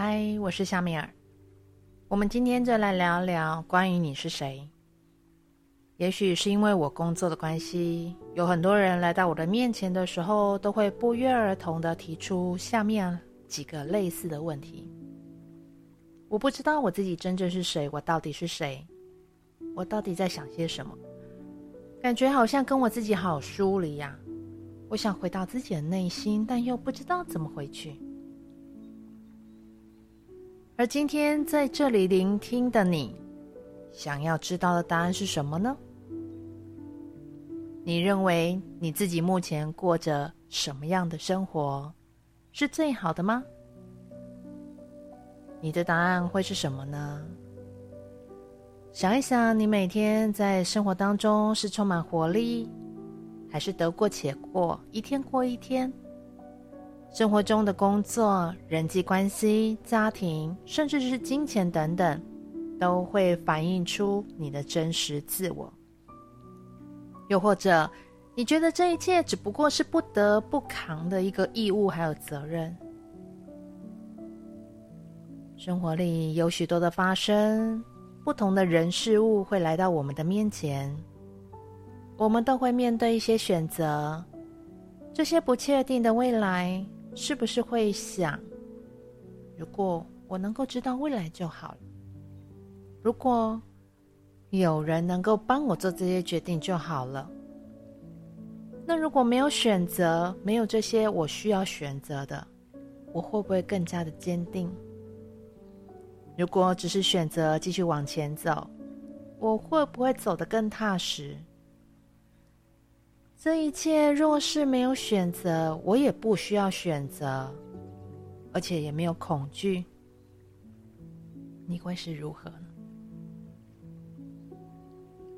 嗨，我是夏米尔。我们今天就来聊聊关于你是谁。也许是因为我工作的关系，有很多人来到我的面前的时候，都会不约而同的提出下面几个类似的问题。我不知道我自己真正是谁，我到底是谁？我到底在想些什么？感觉好像跟我自己好疏离呀。我想回到自己的内心，但又不知道怎么回去。而今天在这里聆听的你，想要知道的答案是什么呢？你认为你自己目前过着什么样的生活是最好的吗？你的答案会是什么呢？想一想，你每天在生活当中是充满活力，还是得过且过，一天过一天？生活中的工作、人际关系、家庭，甚至是金钱等等，都会反映出你的真实自我。又或者，你觉得这一切只不过是不得不扛的一个义务，还有责任。生活里有许多的发生，不同的人事物会来到我们的面前，我们都会面对一些选择。这些不确定的未来，是不是会想，如果我能够知道未来就好了？如果……有人能够帮我做这些决定就好了。那如果没有选择，没有这些我需要选择的，我会不会更加的坚定？如果只是选择继续往前走，我会不会走得更踏实？这一切若是没有选择，我也不需要选择，而且也没有恐惧，你会是如何？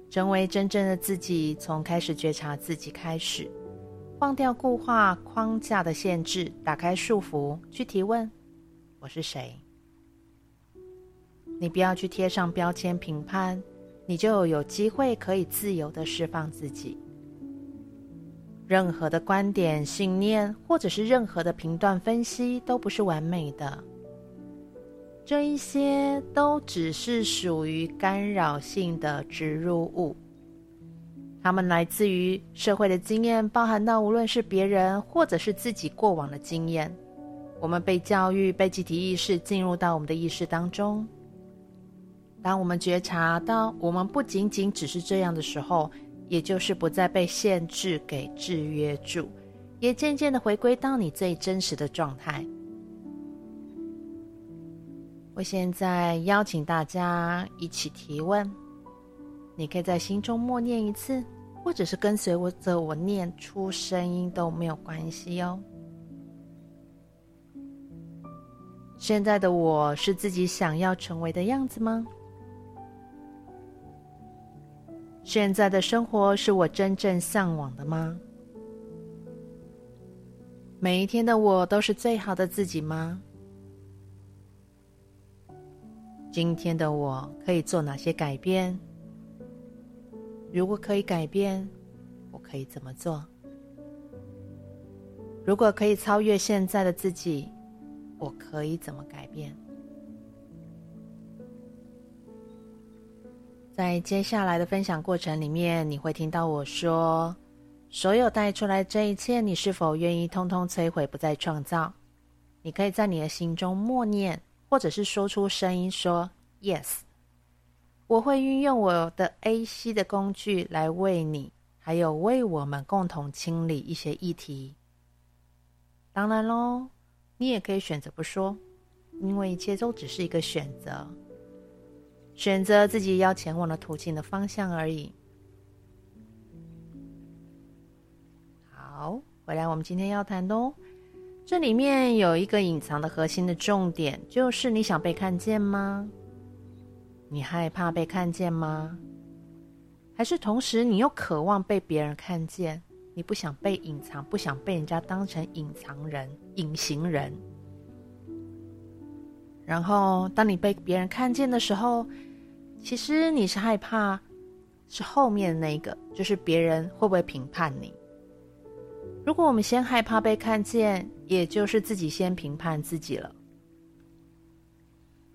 成为真正的自己，从开始觉察自己开始，忘掉固化框架的限制，打开束缚，去提问：我是谁？你不要去贴上标签评判，你就有机会可以自由地释放自己。任何的观点、信念，或者是任何的评断分析，都不是完美的。这一些都只是属于干扰性的植入物，它们来自于社会的经验，包含到无论是别人或者是自己过往的经验。我们被教育、被集体意识进入到我们的意识当中。当我们觉察到我们不仅仅只是这样的时候，也就是不再被限制给制约住，也渐渐的回归到你最真实的状态。我现在邀请大家一起提问，你可以在心中默念一次，或者是跟随我着我念出声音都没有关系哦。现在的我是自己想要成为的样子吗？现在的生活是我真正向往的吗？每一天的我都是最好的自己吗？今天的我可以做哪些改变？如果可以改变，我可以怎么做？如果可以超越现在的自己，我可以怎么改变？在接下来的分享过程里面，你会听到我说：“所有带出来这一切，你是否愿意通通摧毁，不再创造？”你可以在你的心中默念。或者是说出声音说 “yes”，我会运用我的 AC 的工具来为你，还有为我们共同清理一些议题。当然喽，你也可以选择不说，因为一切都只是一个选择，选择自己要前往的途径的方向而已。好，回来我们今天要谈的哦。这里面有一个隐藏的核心的重点，就是你想被看见吗？你害怕被看见吗？还是同时你又渴望被别人看见？你不想被隐藏，不想被人家当成隐藏人、隐形人。然后当你被别人看见的时候，其实你是害怕，是后面那个，就是别人会不会评判你？如果我们先害怕被看见，也就是自己先评判自己了。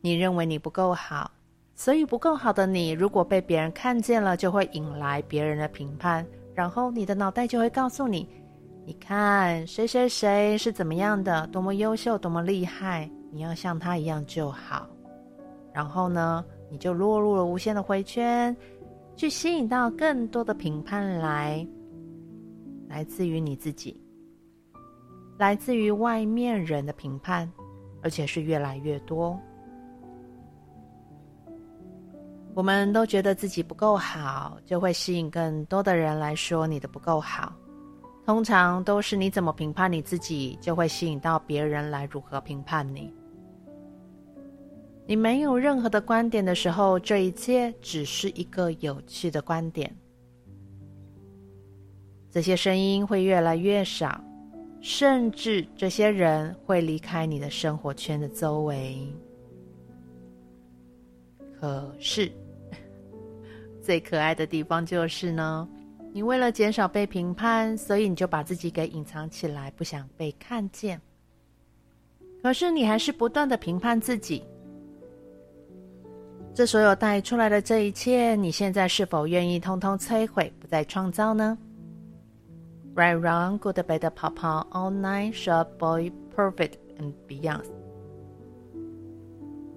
你认为你不够好，所以不够好的你，如果被别人看见了，就会引来别人的评判，然后你的脑袋就会告诉你：你看谁谁谁是怎么样的，多么优秀，多么厉害，你要像他一样就好。然后呢，你就落入了无限的回圈，去吸引到更多的评判来，来自于你自己。来自于外面人的评判，而且是越来越多。我们都觉得自己不够好，就会吸引更多的人来说你的不够好。通常都是你怎么评判你自己，就会吸引到别人来如何评判你。你没有任何的观点的时候，这一切只是一个有趣的观点。这些声音会越来越少。甚至这些人会离开你的生活圈的周围。可是，最可爱的地方就是呢，你为了减少被评判，所以你就把自己给隐藏起来，不想被看见。可是你还是不断的评判自己。这所有带出来的这一切，你现在是否愿意通通摧毁，不再创造呢？Right, wrong, good, bad, papa all nine short boy, perfect and beyond。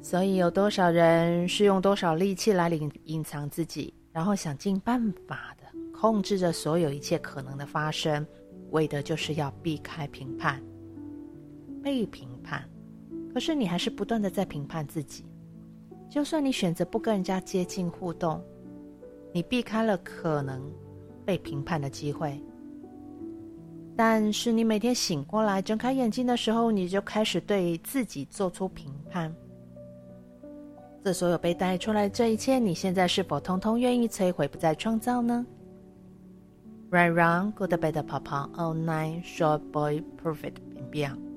所以有多少人是用多少力气来隐隐藏自己，然后想尽办法的控制着所有一切可能的发生，为的就是要避开评判、被评判。可是你还是不断的在评判自己，就算你选择不跟人家接近互动，你避开了可能被评判的机会。但是你每天醒过来，睁开眼睛的时候，你就开始对自己做出评判。这所有被带出来的这一切，你现在是否通通愿意摧毁，不再创造呢？Right, wrong, good, bad, papa, all night, short boy, perfect beyond。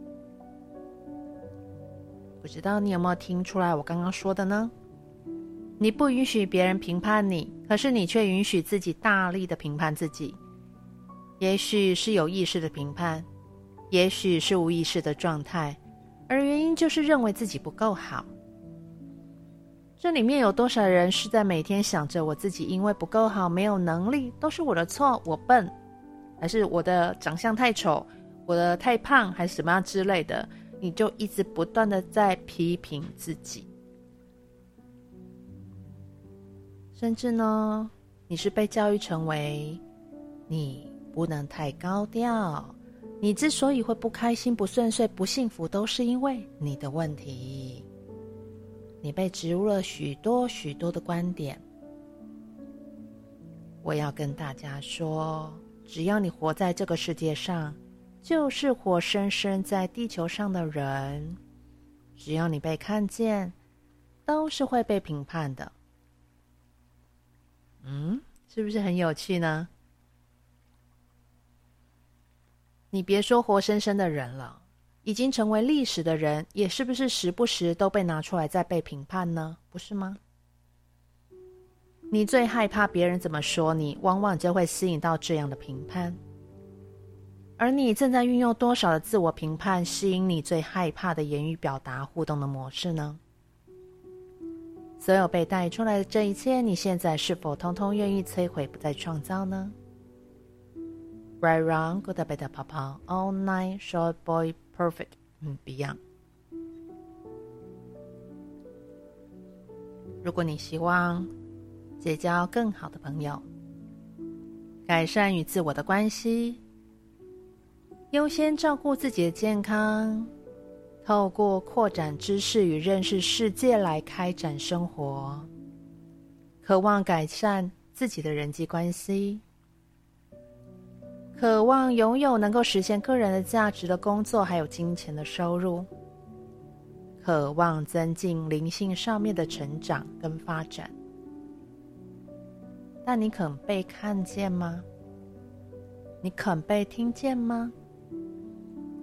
不知道你有没有听出来我刚刚说的呢？你不允许别人评判你，可是你却允许自己大力的评判自己。也许是有意识的评判，也许是无意识的状态，而原因就是认为自己不够好。这里面有多少人是在每天想着我自己因为不够好，没有能力，都是我的错，我笨，还是我的长相太丑，我的太胖，还是什么样之类的？你就一直不断的在批评自己，甚至呢，你是被教育成为你。不能太高调。你之所以会不开心、不顺遂、不幸福，都是因为你的问题。你被植入了许多许多的观点。我要跟大家说，只要你活在这个世界上，就是活生生在地球上的人。只要你被看见，都是会被评判的。嗯，是不是很有趣呢？你别说活生生的人了，已经成为历史的人，也是不是时不时都被拿出来再被评判呢？不是吗？你最害怕别人怎么说你，往往就会吸引到这样的评判。而你正在运用多少的自我评判，吸引你最害怕的言语表达互动的模式呢？所有被带出来的这一切，你现在是否通通愿意摧毁，不再创造呢？Right, wrong, good, bad, papa, all night, short boy, perfect and beyond。如果你希望结交更好的朋友，改善与自我的关系，优先照顾自己的健康，透过扩展知识与认识世界来开展生活，渴望改善自己的人际关系。渴望拥有能够实现个人的价值的工作，还有金钱的收入；渴望增进灵性上面的成长跟发展。但你肯被看见吗？你肯被听见吗？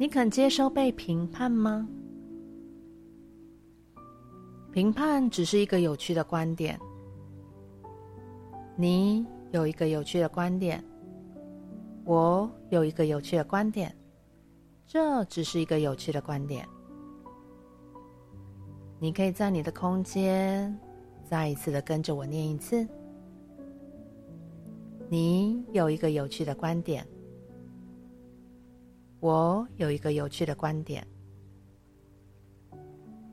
你肯接受被评判吗？评判只是一个有趣的观点。你有一个有趣的观点。我有一个有趣的观点，这只是一个有趣的观点。你可以在你的空间再一次的跟着我念一次。你有一个有趣的观点，我有一个有趣的观点，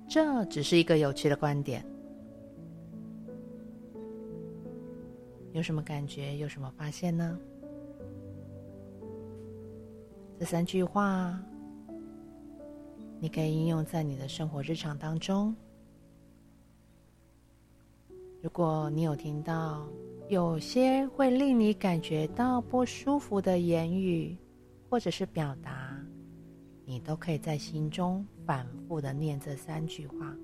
这只是一个有趣的观点。有什么感觉？有什么发现呢？这三句话，你可以应用在你的生活日常当中。如果你有听到有些会令你感觉到不舒服的言语，或者是表达，你都可以在心中反复的念这三句话。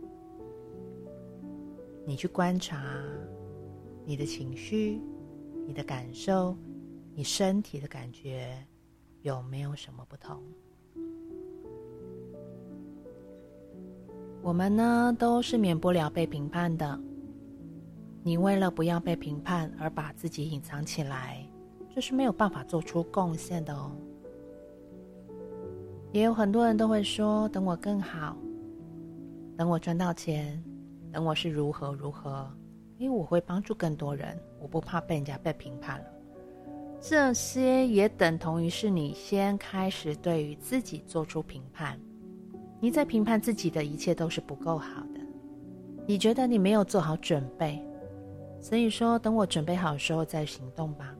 你去观察你的情绪、你的感受、你身体的感觉。有没有什么不同？我们呢，都是免不了被评判的。你为了不要被评判而把自己隐藏起来，这是没有办法做出贡献的哦。也有很多人都会说：“等我更好，等我赚到钱，等我是如何如何，因为我会帮助更多人，我不怕被人家被评判了。”这些也等同于是你先开始对于自己做出评判，你在评判自己的一切都是不够好的，你觉得你没有做好准备，所以说等我准备好的时候再行动吧。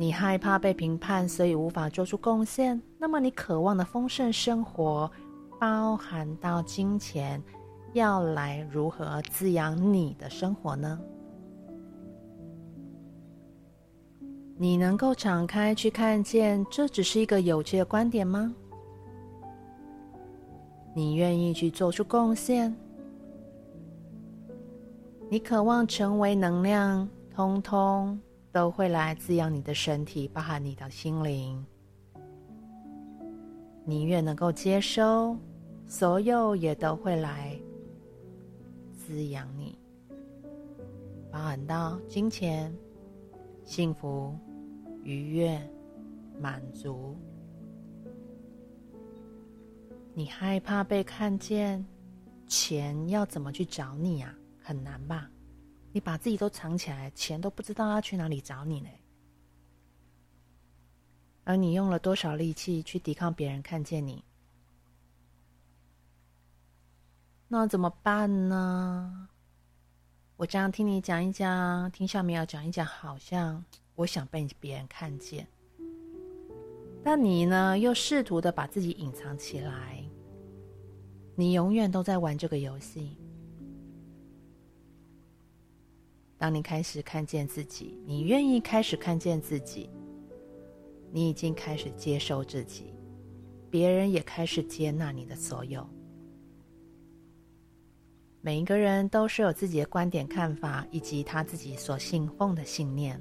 你害怕被评判，所以无法做出贡献。那么你渴望的丰盛生活，包含到金钱，要来如何滋养你的生活呢？你能够敞开去看见，这只是一个有趣的观点吗？你愿意去做出贡献？你渴望成为能量，通通都会来滋养你的身体，包含你的心灵。你越能够接收，所有也都会来滋养你，包含到金钱、幸福。愉悦、满足，你害怕被看见，钱要怎么去找你呀？很难吧？你把自己都藏起来，钱都不知道要去哪里找你呢。而你用了多少力气去抵抗别人看见你？那怎么办呢？我这样听你讲一讲，听小苗讲一讲，好像。我想被别人看见，但你呢，又试图的把自己隐藏起来。你永远都在玩这个游戏。当你开始看见自己，你愿意开始看见自己，你已经开始接受自己，别人也开始接纳你的所有。每一个人都是有自己的观点、看法，以及他自己所信奉的信念。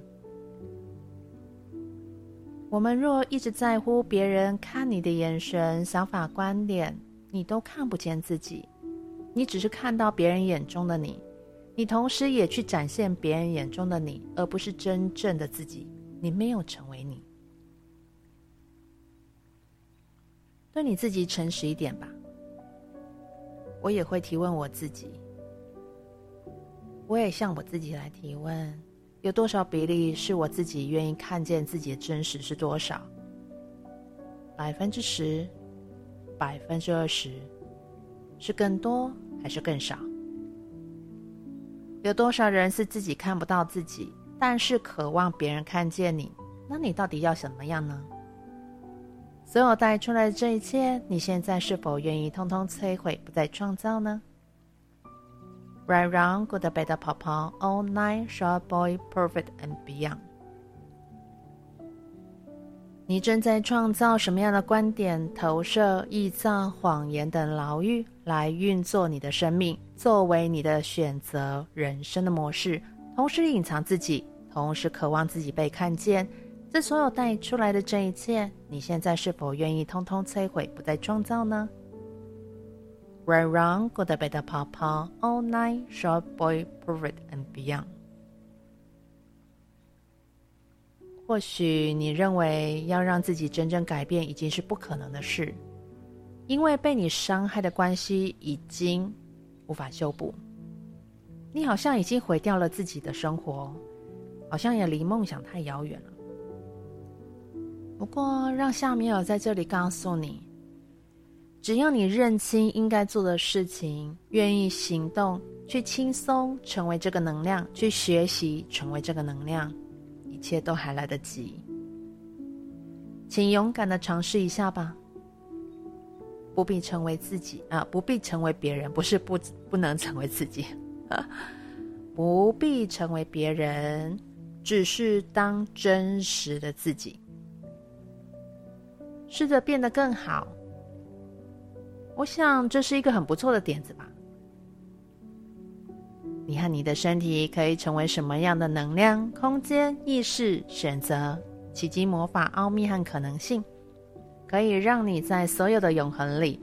我们若一直在乎别人看你的眼神、想法、观点，你都看不见自己。你只是看到别人眼中的你，你同时也去展现别人眼中的你，而不是真正的自己。你没有成为你。对你自己诚实一点吧。我也会提问我自己，我也向我自己来提问。有多少比例是我自己愿意看见自己的真实是多少？百分之十，百分之二十，是更多还是更少？有多少人是自己看不到自己，但是渴望别人看见你？那你到底要什么样呢？所有带出来的这一切，你现在是否愿意通通摧毁，不再创造呢？Right, wrong, good, bad, pop, all night, short, boy, perfect and beyond。你正在创造什么样的观点、投射、臆造、谎言等牢狱，来运作你的生命，作为你的选择人生的模式，同时隐藏自己，同时渴望自己被看见。这所有带出来的这一切，你现在是否愿意通通摧毁，不再创造呢？Right, wrong, good, bad, pop, all night, short, boy, perfect and beyond。或许你认为要让自己真正改变已经是不可能的事，因为被你伤害的关系已经无法修补，你好像已经毁掉了自己的生活，好像也离梦想太遥远了。不过，让夏米尔在这里告诉你，只要你认清应该做的事情，愿意行动，去轻松成为这个能量，去学习成为这个能量，一切都还来得及。请勇敢的尝试一下吧。不必成为自己啊，不必成为别人，不是不不能成为自己，不必成为别人，只是当真实的自己，试着变得更好。我想这是一个很不错的点子吧。你和你的身体可以成为什么样的能量、空间、意识、选择、奇迹、魔法、奥秘和可能性？可以让你在所有的永恒里，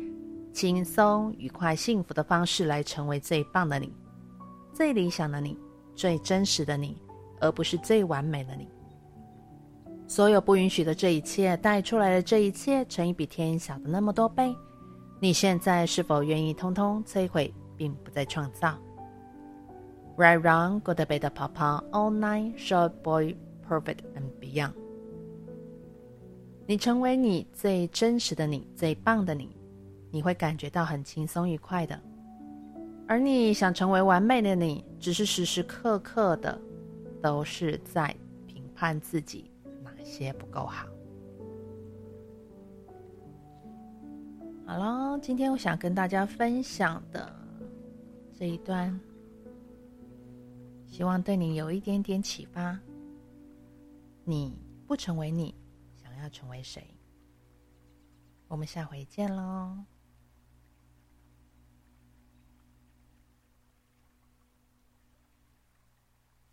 轻松、愉快、幸福的方式来成为最棒的你，最理想的你，最真实的你，而不是最完美的你。所有不允许的这一切带出来的这一切，乘以比天小的那么多倍，你现在是否愿意通通摧毁，并不再创造？Right, wrong, good, bad, papa, all night, short boy, perfect and beyond. 你成为你最真实的你，最棒的你，你会感觉到很轻松愉快的。而你想成为完美的你，只是时时刻刻的都是在评判自己哪些不够好。好了，今天我想跟大家分享的这一段，希望对你有一点点启发。你不成为你。想要成为谁？我们下回见喽。